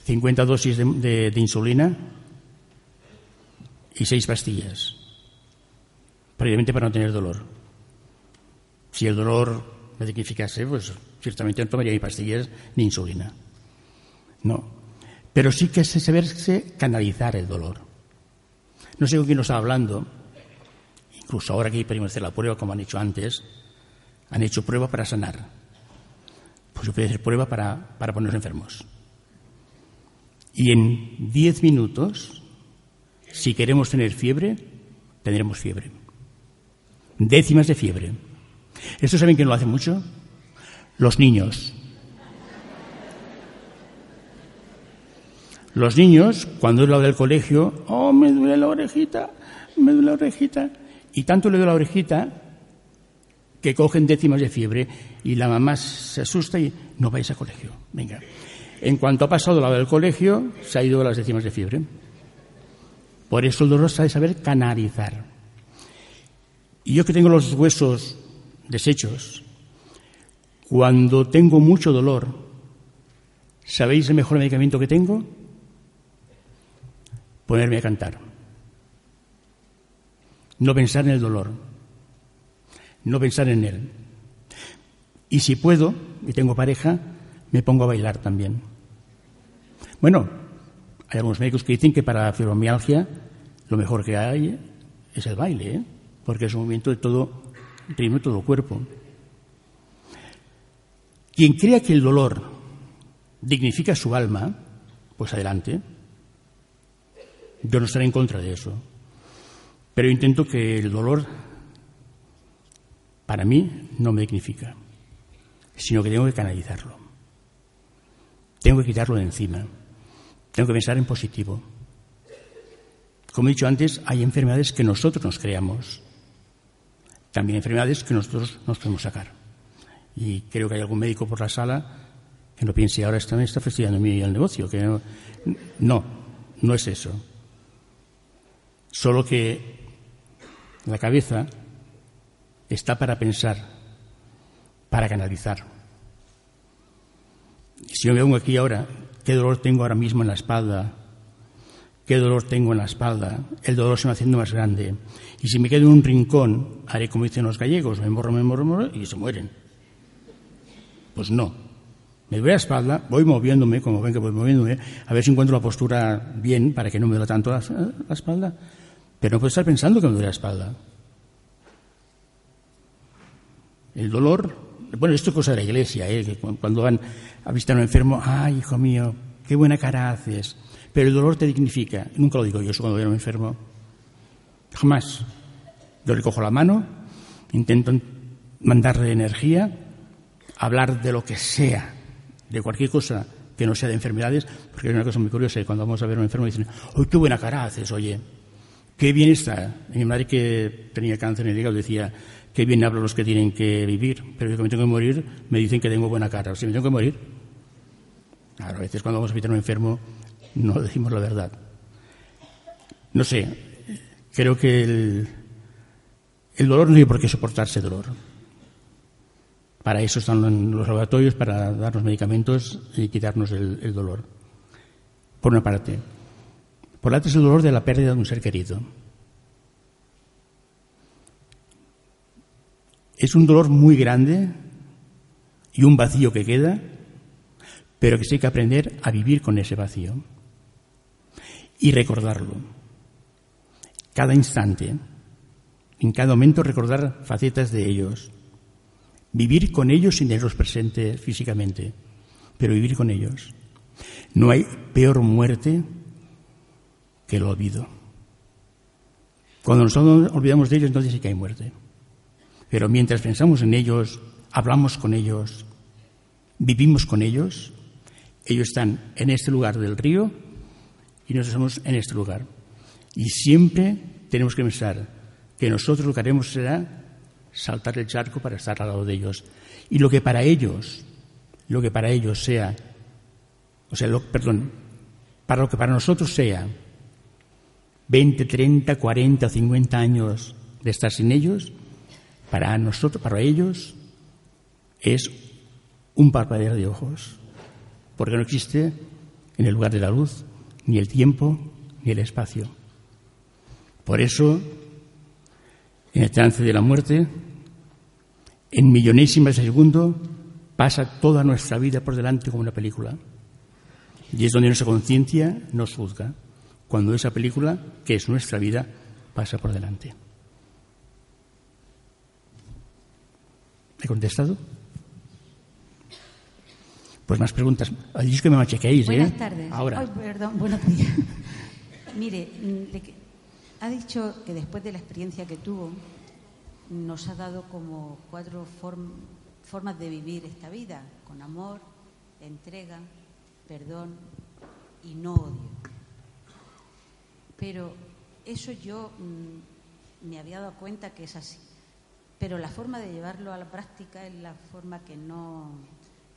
50 dosis de, insulina y 6 pastillas. Previamente para no tener dolor. Si el dolor me dignificase, pues ciertamente no tomaría ni pastillas ni insulina. No. Pero sí que es saberse canalizar el dolor. No sé con quién nos está hablando. Incluso ahora que podemos hacer la prueba, como han hecho antes, han hecho prueba para sanar. Pues yo puedo hacer prueba para, para ponernos enfermos. Y en diez minutos, si queremos tener fiebre, tendremos fiebre. Décimas de fiebre. ¿Esto saben quién lo hace mucho? Los niños. Los niños, cuando es la hora del colegio, oh, me duele la orejita, me duele la orejita. Y tanto le duele la orejita que cogen décimas de fiebre y la mamá se asusta y no vais a colegio. Venga. En cuanto ha pasado la hora del colegio, se ha ido las décimas de fiebre. Por eso el dolor sabe saber canalizar. Y yo que tengo los huesos deshechos, cuando tengo mucho dolor, ¿sabéis el mejor medicamento que tengo? ponerme a cantar. No pensar en el dolor, no pensar en él. Y si puedo, y tengo pareja, me pongo a bailar también. Bueno, hay algunos médicos que dicen que para fibromialgia lo mejor que hay es el baile, ¿eh? porque es un movimiento de todo, de todo cuerpo. Quien crea que el dolor dignifica su alma, pues adelante. Yo no estaré en contra de eso. Pero intento que el dolor, para mí, no me dignifica, sino que tengo que canalizarlo. Tengo que quitarlo de encima. Tengo que pensar en positivo. Como he dicho antes, hay enfermedades que nosotros nos creamos. También enfermedades que nosotros nos podemos sacar. Y creo que hay algún médico por la sala que no piense ahora está, está fastidiando el negocio. Que no, no es eso. Solo que la cabeza está para pensar, para canalizar. Si yo me pongo aquí ahora, ¿qué dolor tengo ahora mismo en la espalda? ¿Qué dolor tengo en la espalda? El dolor se me haciendo más grande. Y si me quedo en un rincón, haré como dicen los gallegos, me morro, me morro, me morro y se mueren. Pues no. Me doy la espalda, voy moviéndome, como ven que voy moviéndome, a ver si encuentro la postura bien para que no me duela tanto la espalda. Pero no puedo estar pensando que me duele la espalda. El dolor, bueno, esto es cosa de la iglesia, ¿eh? cuando van a visitar a un enfermo, ay, hijo mío, qué buena cara haces. Pero el dolor te dignifica. Nunca lo digo yo eso cuando voy a un enfermo. Jamás. Yo le cojo la mano Intento mandarle energía, hablar de lo que sea, de cualquier cosa que no sea de enfermedades, porque es una cosa muy curiosa, cuando vamos a ver a un enfermo dicen, ¡ay, qué buena cara haces, oye! ¡Qué bien está! mi madre que tenía cáncer en el hígado decía, qué bien hablo los que tienen que vivir, pero yo que me tengo que morir me dicen que tengo buena cara. Si me tengo que morir, claro, a veces cuando vamos a visitar a un enfermo no decimos la verdad. No sé, creo que el, el dolor no tiene por qué soportarse dolor. Para eso están los laboratorios, para darnos medicamentos y quitarnos el, el dolor. Por una parte. Por la otra es el dolor de la pérdida de un ser querido. Es un dolor muy grande y un vacío que queda, pero que sí hay que aprender a vivir con ese vacío y recordarlo. Cada instante, en cada momento recordar facetas de ellos, vivir con ellos sin tenerlos presentes físicamente, pero vivir con ellos. No hay peor muerte que el olvido. Cuando nos olvidamos de ellos, entonces sí que hay muerte. Pero mientras pensamos en ellos, hablamos con ellos, vivimos con ellos, ellos están en este lugar del río y nosotros estamos en este lugar. Y siempre tenemos que pensar que nosotros lo que haremos será saltar el charco para estar al lado de ellos. Y lo que para ellos, lo que para ellos sea, o sea, perdón, para lo que para nosotros sea 20, 30, 40, 50 años de estar sin ellos, para nosotros, para ellos, es un parpadeo de ojos, porque no existe en el lugar de la luz ni el tiempo ni el espacio. Por eso, en el trance de la muerte, en millonésimas de segundo, pasa toda nuestra vida por delante como una película. Y es donde nuestra conciencia nos juzga, cuando esa película, que es nuestra vida, pasa por delante. ¿He contestado? Pues más preguntas. Dicho que me machequéis, ¿eh? Buenas tardes. Ahora. perdón, buenos días. Mire, mm, ha dicho que después de la experiencia que tuvo, nos ha dado como cuatro formas de vivir esta vida, con amor, entrega, perdón y no odio. Pero eso yo mm, me había dado cuenta que es así. Pero la forma de llevarlo a la práctica es la forma que no,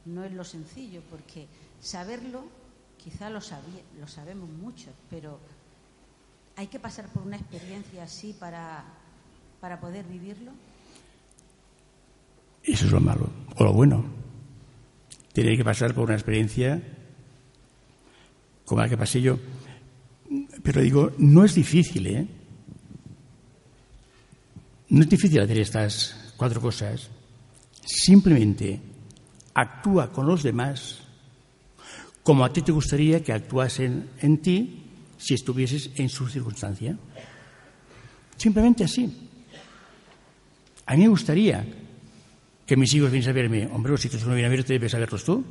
no es lo sencillo, porque saberlo quizá lo, lo sabemos mucho, pero hay que pasar por una experiencia así para, para poder vivirlo. Eso es lo malo, o lo bueno. Tiene que pasar por una experiencia como la que pasé yo. Pero digo, no es difícil, ¿eh? No es difícil hacer estas cuatro cosas. Simplemente actúa con los demás como a ti te gustaría que actuasen en ti si estuvieses en su circunstancia. Simplemente así. A mí me gustaría que mis hijos vienen a verme. Hombre, si tú no vienes a verte, ves a verlos tú.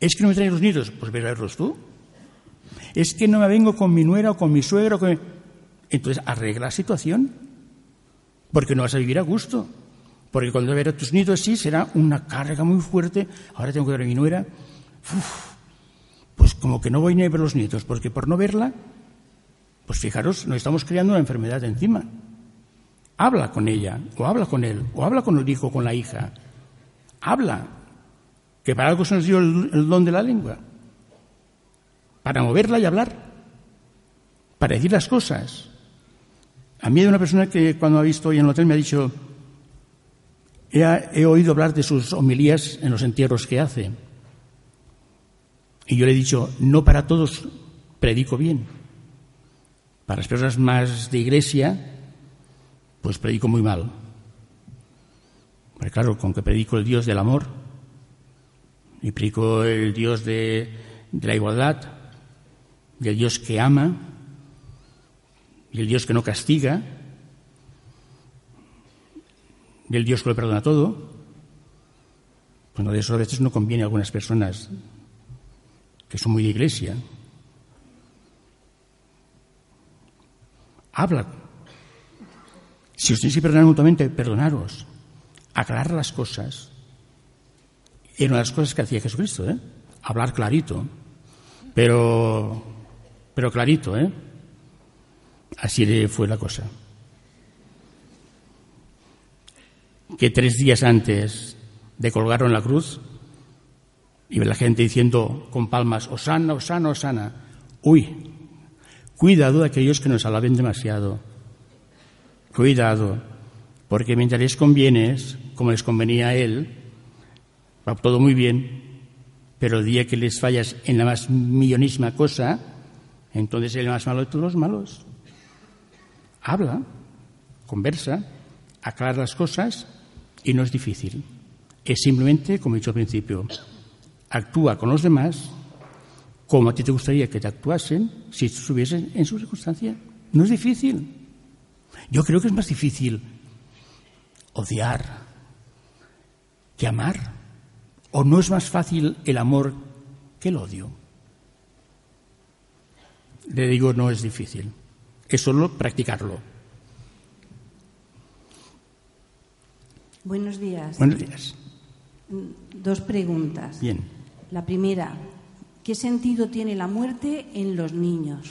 ¿Es que no me traen los nietos? Pues ves a verlos tú. ¿Es que no me vengo con mi nuera o con mi suegro? Con... Entonces arregla la situación porque no vas a vivir a gusto. Porque cuando ver a tus nietos así será una carga muy fuerte. Ahora tengo que ver a mi nuera. pues como que no voy ni a ver los nietos, porque por no verla, pues fijaros, nos estamos creando una enfermedad encima. Habla con ella, o habla con él, o habla con el hijo, con la hija. Habla. Que para algo se nos dio el don de la lengua. Para moverla y hablar. Para decir las cosas. A mí hay una persona que cuando ha visto hoy en el hotel me ha dicho, he, oído hablar de sus homilías en los entierros que hace. Y yo le he dicho, no para todos predico bien. Para las personas más de iglesia, pues predico muy mal. Porque claro, con que predico el Dios del amor y predico el Dios de, de la igualdad, del Dios que ama, y el Dios que no castiga, el Dios que lo perdona todo, bueno, de eso a veces no conviene a algunas personas que son muy de iglesia. Habla. Si os tenéis que perdonar mutuamente, perdonaros. Aclarar las cosas. Era una de las cosas que hacía Jesucristo, ¿eh? Hablar clarito. Pero, pero clarito, ¿eh? Así fue la cosa. Que tres días antes de colgarlo en la cruz, iba la gente diciendo con palmas, Osana, Osana, Osana. Uy, cuidado de aquellos que nos alaben demasiado. Cuidado, porque mientras les conviene, como les convenía a él, va todo muy bien, pero el día que les fallas en la más millonísima cosa, entonces es el más malo de todos los malos. Habla, conversa, aclara las cosas y no es difícil. Es simplemente, como he dicho al principio, actúa con los demás como a ti te gustaría que te actuasen si estuviesen en su circunstancia. No es difícil. Yo creo que es más difícil odiar que amar. ¿O no es más fácil el amor que el odio? Le digo, no es difícil. Es solo practicarlo. Buenos días. Buenos días. Dos preguntas. Bien. La primera, ¿qué sentido tiene la muerte en los niños?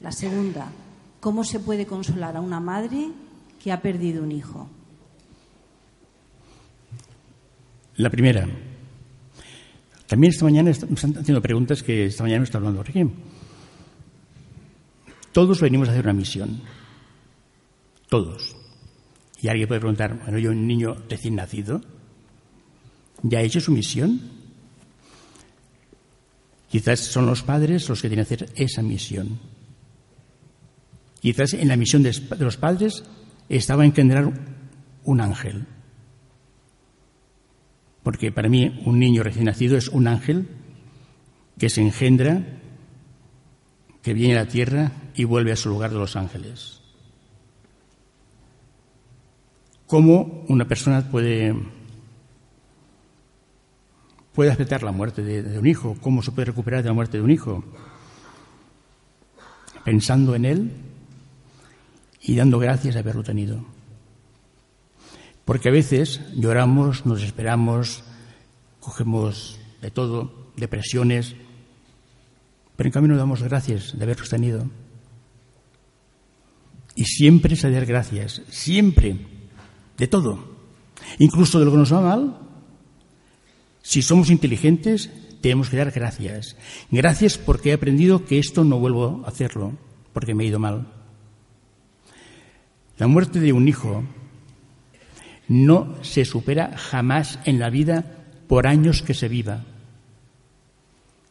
La segunda, ¿Cómo se puede consolar a una madre que ha perdido un hijo? La primera. También esta mañana me están haciendo preguntas que esta mañana me está hablando Ricky. Todos venimos a hacer una misión. Todos. Y alguien puede preguntar, bueno, yo un niño recién nacido, ¿ya ha hecho su misión? Quizás son los padres los que tienen que hacer esa misión. Quizás en la misión de los padres estaba engendrar un ángel. Porque para mí un niño recién nacido es un ángel que se engendra, que viene a la tierra y vuelve a su lugar de los ángeles. ¿Cómo una persona puede, puede aceptar la muerte de un hijo? ¿Cómo se puede recuperar de la muerte de un hijo? Pensando en él, y dando gracias de haberlo tenido. Porque a veces lloramos, nos esperamos, cogemos de todo, depresiones, pero en cambio no damos gracias de haberlos tenido. Y siempre es dar gracias, siempre, de todo, incluso de lo que nos va mal. Si somos inteligentes, tenemos que dar gracias. Gracias porque he aprendido que esto no vuelvo a hacerlo, porque me he ido mal. La muerte de un hijo no se supera jamás en la vida por años que se viva.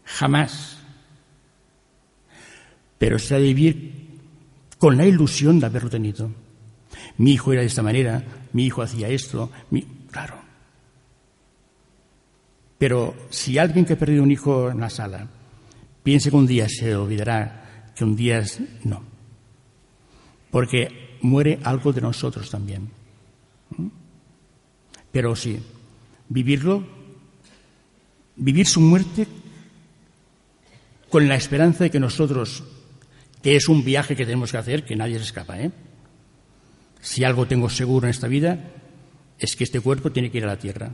Jamás. Pero se ha de vivir con la ilusión de haberlo tenido. Mi hijo era de esta manera, mi hijo hacía esto, claro. Pero si alguien que ha perdido un hijo en la sala piensa que un día se olvidará, que un día es... no. Porque muere algo de nosotros también. ¿Mm? Pero sí, vivirlo, vivir su muerte con la esperanza de que nosotros, que es un viaje que tenemos que hacer, que nadie se escapa, ¿eh? Si algo tengo seguro en esta vida, es que este cuerpo tiene que ir a la tierra.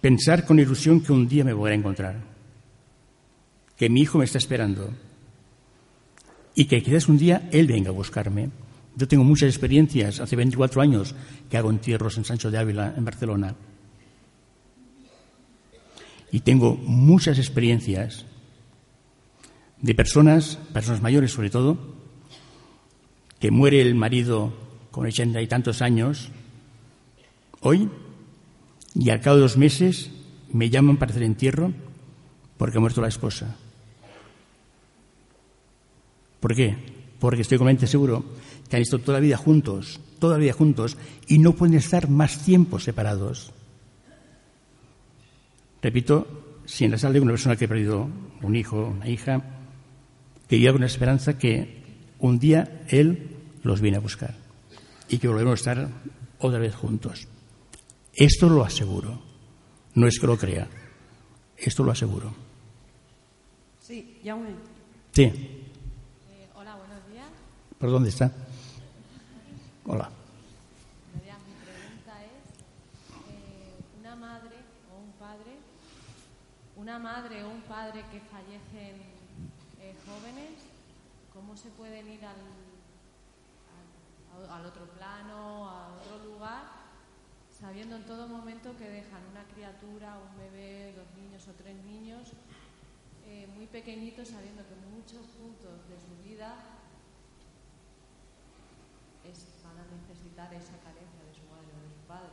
Pensar con ilusión que un día me voy a encontrar, que mi hijo me está esperando, y que quizás un día Él venga a buscarme. Yo tengo muchas experiencias, hace 24 años que hago entierros en Sancho de Ávila, en Barcelona. Y tengo muchas experiencias de personas, personas mayores sobre todo, que muere el marido con ochenta y tantos años, hoy, y al cabo de dos meses me llaman para hacer entierro porque ha muerto la esposa. ¿Por qué? Porque estoy completamente seguro que han estado toda la vida juntos, toda la vida juntos, y no pueden estar más tiempo separados. Repito, si en la sala de una persona que ha perdido un hijo, una hija, que vive con la esperanza que un día él los viene a buscar y que volvemos a estar otra vez juntos. Esto lo aseguro. No es que lo crea. Esto lo aseguro. Sí, ya un... Sí. ¿Por dónde está? Hola. Mi pregunta es, eh, una madre o un padre, una madre o un padre que fallecen eh, jóvenes, ¿cómo se pueden ir al, al, al otro plano, a otro lugar, sabiendo en todo momento que dejan una criatura, un bebé, dos niños o tres niños, eh, muy pequeñitos, sabiendo que muchos puntos de su vida es- van a necesitar esa carencia de su madre o de su padre.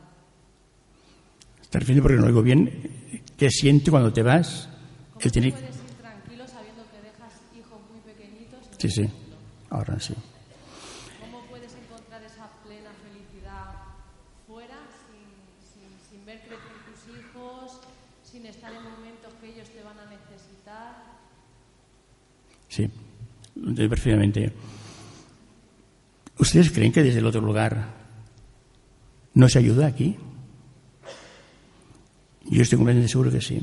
Te refieres porque no oigo bien. ¿Qué siente cuando te vas? ¿Cómo puedes ir tranquilo sabiendo que dejas hijos muy pequeñitos? y Sí, sí. Ahora sí. ¿Cómo puedes encontrar esa plena felicidad fuera sin, sin, sin ver crecer tus hijos, sin estar en momentos que ellos te van a necesitar? Sí, perfectamente. ¿Ustedes creen que desde el otro lugar no se ayuda aquí? Yo estoy completamente seguro que sí.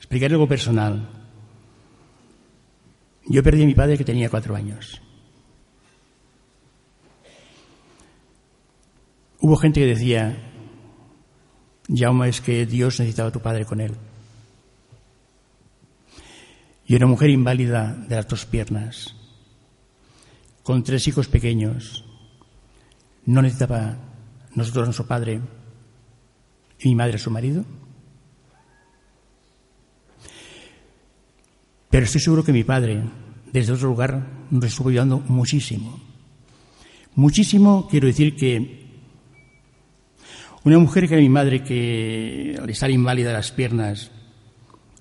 Explicaré algo personal. Yo perdí a mi padre que tenía cuatro años. Hubo gente que decía, Jaume, es que Dios necesitaba a tu padre con él. Y una mujer inválida de las dos piernas, con tres hijos pequeños, no necesitaba nosotros a nuestro padre y mi madre a su marido. Pero estoy seguro que mi padre, desde otro lugar, nos estuvo ayudando muchísimo. Muchísimo, quiero decir que una mujer que era mi madre, que al estar inválida las piernas,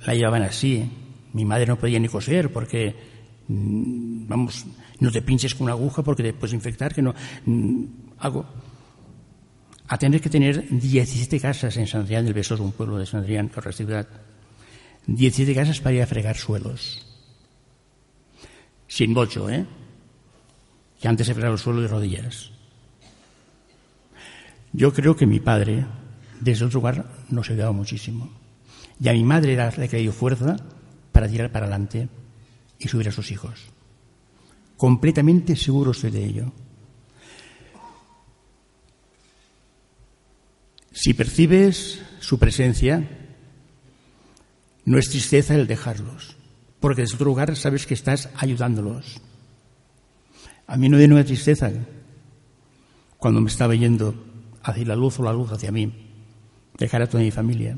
la llevaban así. Mi madre no podía ni coser porque, mm, vamos, no te pinches con una aguja porque te puedes infectar, que no. mm, Algo. A tener que tener 17 casas en San Adrián del Besós, un pueblo de San Adrián, que es ciudad. 17 casas para ir a fregar suelos. Sin bocho, ¿eh? Que antes se fregaba el suelo de rodillas. Yo creo que mi padre, desde otro lugar, nos ayudaba muchísimo. Y a mi madre era la que fuerza para tirar para adelante y subir a sus hijos. Completamente seguro estoy de ello. Si percibes su presencia, no es tristeza el dejarlos, porque desde otro lugar sabes que estás ayudándolos. A mí no de nueva tristeza cuando me estaba yendo hacia la luz o la luz hacia mí, dejar a toda mi familia,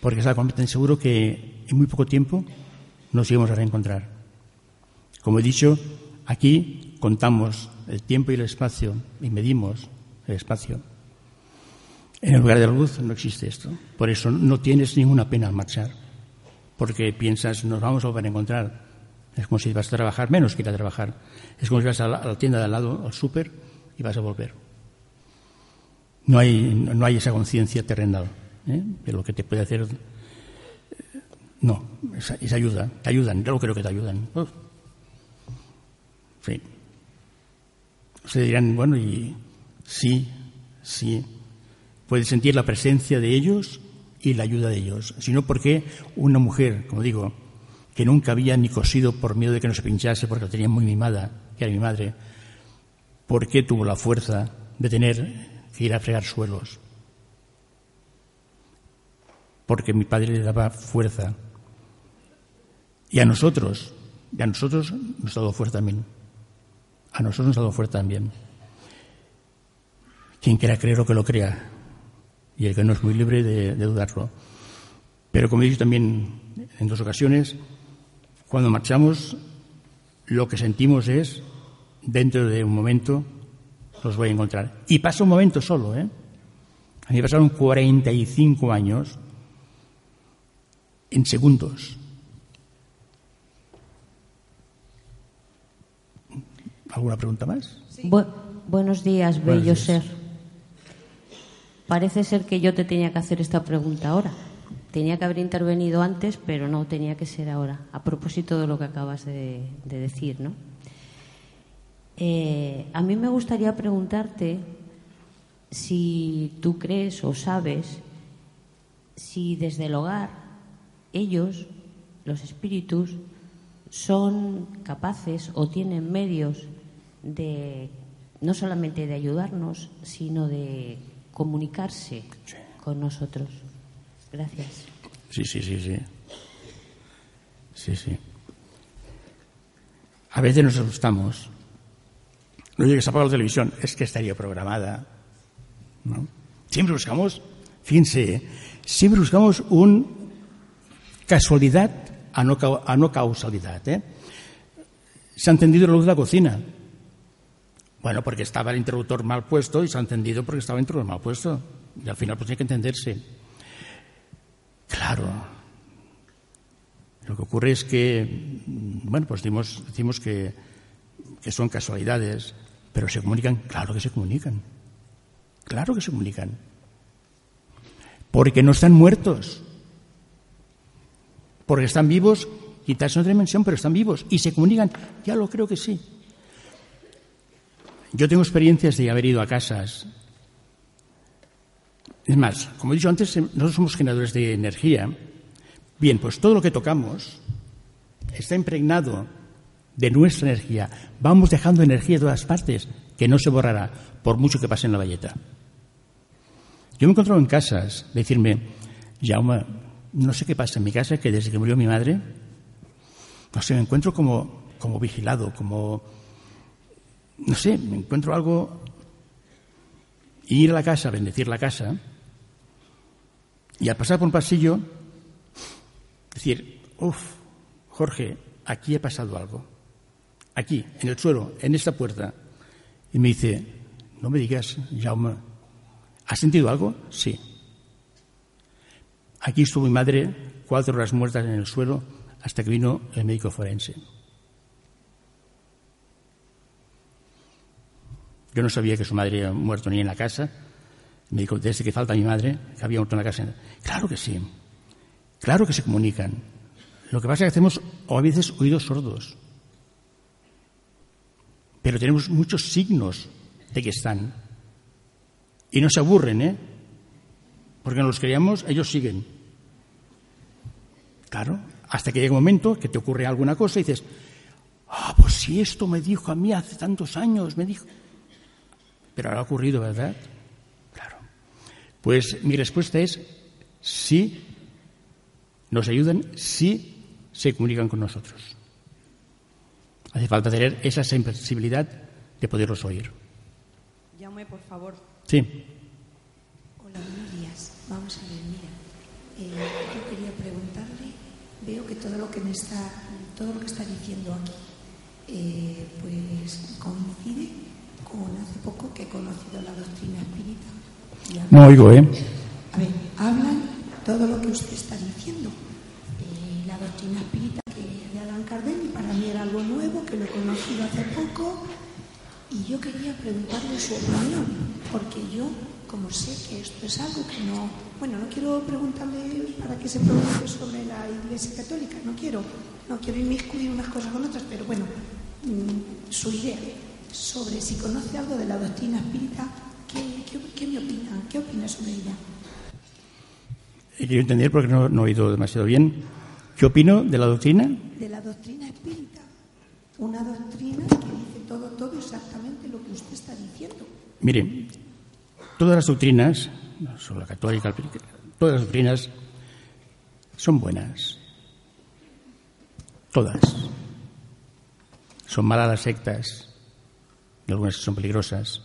porque estaba completamente seguro que en muy poco tiempo nos íbamos a reencontrar. Como he dicho, aquí contamos el tiempo y el espacio y medimos el espacio. En el lugar de la luz no existe esto. Por eso no tienes ninguna pena al marchar, porque piensas, nos vamos a volver a encontrar. Es como si vas a trabajar menos que ir a trabajar. Es como si vas a la, tienda de al lado, al súper, y vas a volver. No hay, no hay esa conciencia terrenal ¿eh? de lo que te puede hacer. No, esa, esa ayuda, te ayudan, yo creo que te ayudan. Uf. Sí. Ustedes dirán, bueno, y sí, sí, puedes sentir la presencia de ellos y la ayuda de ellos. Si no, ¿por qué una mujer, como digo, que nunca había ni cosido por miedo de que no se pinchase porque la tenía muy mimada, que era mi madre, ¿por qué tuvo la fuerza de tener que ir a fregar suelos? Porque mi padre le daba fuerza. Y a nosotros, y a nosotros nos ha dado fuerza también. A nosotros nos ha dado fuerza también. Quien quiera creer o que lo crea, y el que no es muy libre de, de dudarlo. Pero como he dicho también en dos ocasiones, cuando marchamos, lo que sentimos es, dentro de un momento, los voy a encontrar. Y pasa un momento solo, ¿eh? A mí pasaron 45 años en segundos. ¿Alguna pregunta más? Bu- buenos días, Buenos bello días. ser. Parece ser que yo te tenía que hacer esta pregunta ahora. Tenía que haber intervenido antes, pero no tenía que ser ahora. A propósito de lo que acabas de, de decir, ¿no? Eh, a mí me gustaría preguntarte si tú crees o sabes si desde el hogar ellos, los espíritus, son capaces o tienen medios de no solamente de ayudarnos, sino de comunicarse con nosotros. Gracias. Sí, sí, sí, sí. Sí, sí. A veces nos asustamos. No llegues se apaga la televisión, es que estaría programada. ¿no? Siempre buscamos, fíjense, siempre buscamos un casualidad a no, a no causalidad. ¿eh? Se ha encendido la luz de la cocina. Bueno, porque estaba el interruptor mal puesto y se ha encendido porque estaba el interruptor mal puesto. Y al final pues tiene que entenderse. Claro. Lo que ocurre es que, bueno, pues decimos, decimos que, que son casualidades, pero se comunican, claro que se comunican. Claro que se comunican. Porque no están muertos. Porque están vivos, quizás en otra dimensión, pero están vivos y se comunican. Ya lo creo que sí. Yo tengo experiencias de haber ido a casas. Es más, como he dicho antes, nosotros somos generadores de energía. Bien, pues todo lo que tocamos está impregnado de nuestra energía. Vamos dejando energía de todas partes que no se borrará por mucho que pase en la valleta. Yo me he encontrado en casas decirme, Jaume, no sé qué pasa en mi casa, que desde que murió mi madre, no sé, me encuentro como, como vigilado, como, no sé, me encuentro algo, ir a la casa, bendecir la casa, y al pasar por un pasillo, decir, uff, Jorge, aquí ha pasado algo, aquí, en el suelo, en esta puerta, y me dice, no me digas, Jaume, ¿has sentido algo? Sí. Aquí estuvo mi madre cuatro horas muertas en el suelo hasta que vino el médico forense. Yo no sabía que su madre había muerto ni en la casa. Me dijo, desde que falta mi madre, que había muerto en la casa. Claro que sí. Claro que se comunican. Lo que pasa es que hacemos a veces oídos sordos. Pero tenemos muchos signos de que están. Y no se aburren, ¿eh? Porque no los creamos, ellos siguen. Claro, hasta que llega un momento que te ocurre alguna cosa y dices, ah, pues si esto me dijo a mí hace tantos años, me dijo. Pero ahora ha ocurrido, ¿verdad? Claro. Pues mi respuesta es sí, nos ayudan, sí se comunican con nosotros. Hace falta tener esa sensibilidad de poderlos oír. Llame, por favor. Sí. Hola, buenos días. Vamos a ver, mira. Eh, yo quería preguntarle, veo que todo lo que me está, todo lo que está diciendo aquí, eh, pues coincide con hace poco que he conocido la doctrina espírita. No oigo, ¿eh? A ver, hablan todo lo que usted está diciendo. Eh, la doctrina espírita que es de Alan Kardec y para mí era algo nuevo, que lo he conocido hace poco. Y yo quería preguntarle su opinión, porque yo, como sé que esto es algo que no. Bueno, no quiero preguntarle para que se pronuncie sobre la Iglesia Católica, no quiero, no quiero inmiscuir unas cosas con otras, pero bueno, mm, su idea sobre si conoce algo de la doctrina espírita, ¿qué, qué, qué me opina? ¿Qué opina sobre ella? He querido entender porque no, no he oído demasiado bien. ¿Qué opino de la doctrina? De la doctrina espírita. Una doctrina que dice todo, todo exactamente lo que usted está diciendo. Mire, todas las doctrinas, sobre la católica, todas las doctrinas son buenas. Todas. Son malas las sectas algunas son peligrosas.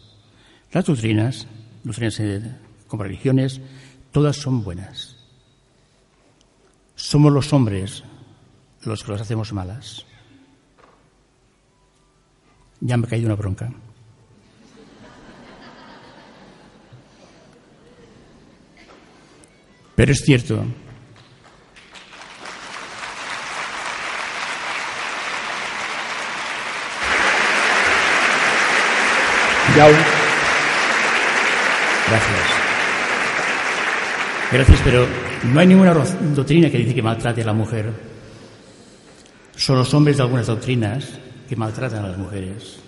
Las doctrinas, doctrinas eh, como religiones, todas son buenas. Somos los hombres los que las hacemos malas. Ya me ha caído una bronca. Pero es cierto. Gracias. Gracias, pero no hay ninguna doctrina que dice que maltrate a la mujer. Son los hombres de algunas doctrinas que maltratan a las mujeres.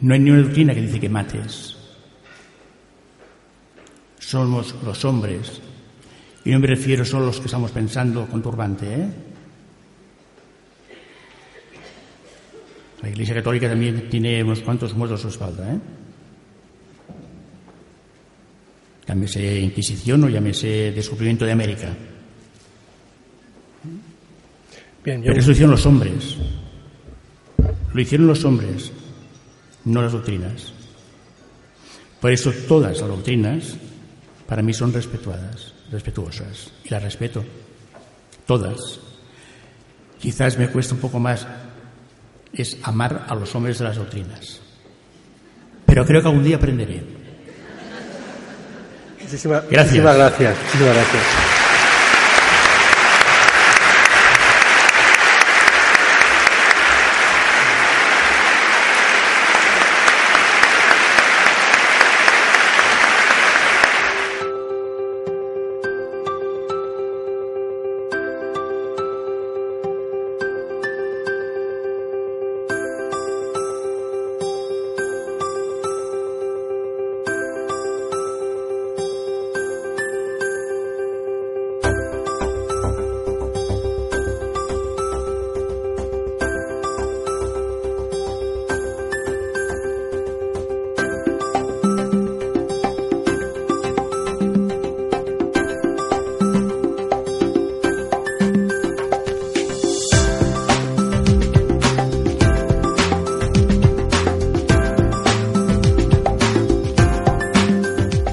No hay ninguna doctrina que dice que mates. Somos los hombres. Y no me refiero solo a los que estamos pensando con turbante, ¿eh? La Iglesia Católica también tiene unos cuantos muertos a su espalda. ¿eh? Llámese Inquisición o llámese Descubrimiento de América. Bien, yo- Pero eso lo hicieron los hombres. Lo hicieron los hombres, no las doctrinas. Por eso todas las doctrinas para mí son respetuadas, respetuosas. Y las respeto. Todas. Quizás me cuesta un poco más es amar a los hombres de las doctrinas. Pero creo que algún día aprenderé. Muchísimas, Gracias. muchísimas gracias. Muchísimas gracias.